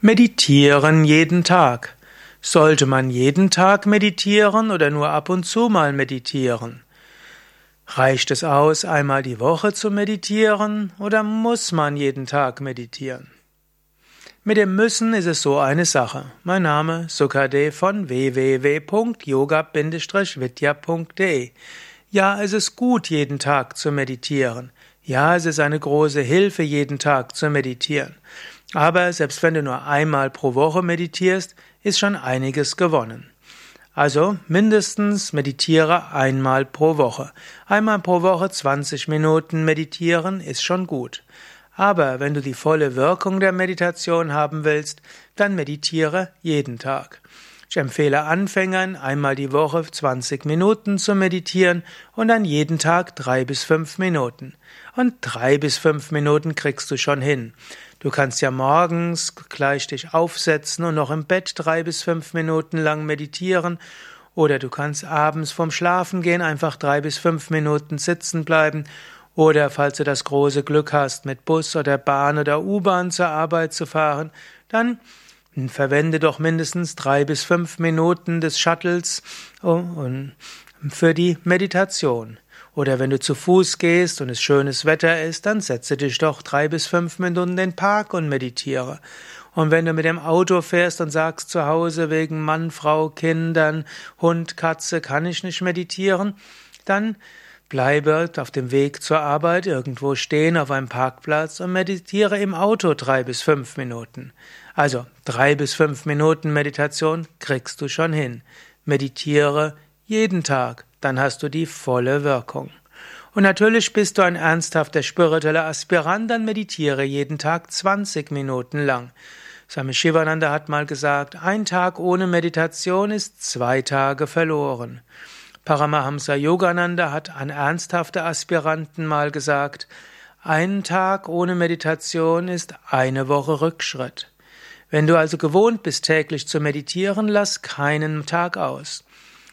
Meditieren jeden Tag. Sollte man jeden Tag meditieren oder nur ab und zu mal meditieren? Reicht es aus, einmal die Woche zu meditieren oder muss man jeden Tag meditieren? Mit dem Müssen ist es so eine Sache. Mein Name Sukade von www.yoga-vidya.de. Ja, es ist gut, jeden Tag zu meditieren. Ja, es ist eine große Hilfe, jeden Tag zu meditieren. Aber selbst wenn du nur einmal pro Woche meditierst, ist schon einiges gewonnen. Also mindestens meditiere einmal pro Woche. Einmal pro Woche 20 Minuten meditieren ist schon gut. Aber wenn du die volle Wirkung der Meditation haben willst, dann meditiere jeden Tag. Ich empfehle Anfängern, einmal die Woche 20 Minuten zu meditieren und dann jeden Tag drei bis fünf Minuten. Und drei bis fünf Minuten kriegst du schon hin. Du kannst ja morgens gleich dich aufsetzen und noch im Bett drei bis fünf Minuten lang meditieren. Oder du kannst abends vorm Schlafen gehen einfach drei bis fünf Minuten sitzen bleiben. Oder falls du das große Glück hast, mit Bus oder Bahn oder U-Bahn zur Arbeit zu fahren, dann Verwende doch mindestens drei bis fünf Minuten des Shuttles oh, für die Meditation. Oder wenn du zu Fuß gehst und es schönes Wetter ist, dann setze dich doch drei bis fünf Minuten in den Park und meditiere. Und wenn du mit dem Auto fährst und sagst zu Hause wegen Mann, Frau, Kindern, Hund, Katze kann ich nicht meditieren, dann Bleibe auf dem Weg zur Arbeit irgendwo stehen auf einem Parkplatz und meditiere im Auto drei bis fünf Minuten. Also drei bis fünf Minuten Meditation kriegst du schon hin. Meditiere jeden Tag, dann hast du die volle Wirkung. Und natürlich bist du ein ernsthafter spiritueller Aspirant, dann meditiere jeden Tag 20 Minuten lang. Swami Shivananda hat mal gesagt, ein Tag ohne Meditation ist zwei Tage verloren. Paramahamsa Yogananda hat an ernsthafte Aspiranten mal gesagt, ein Tag ohne Meditation ist eine Woche Rückschritt. Wenn du also gewohnt bist, täglich zu meditieren, lass keinen Tag aus.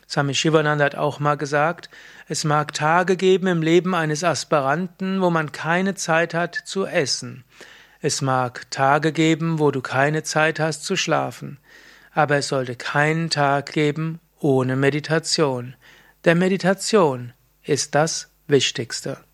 Swami Shivananda hat auch mal gesagt, es mag Tage geben im Leben eines Aspiranten, wo man keine Zeit hat zu essen. Es mag Tage geben, wo du keine Zeit hast zu schlafen. Aber es sollte keinen Tag geben ohne Meditation. Der Meditation ist das Wichtigste.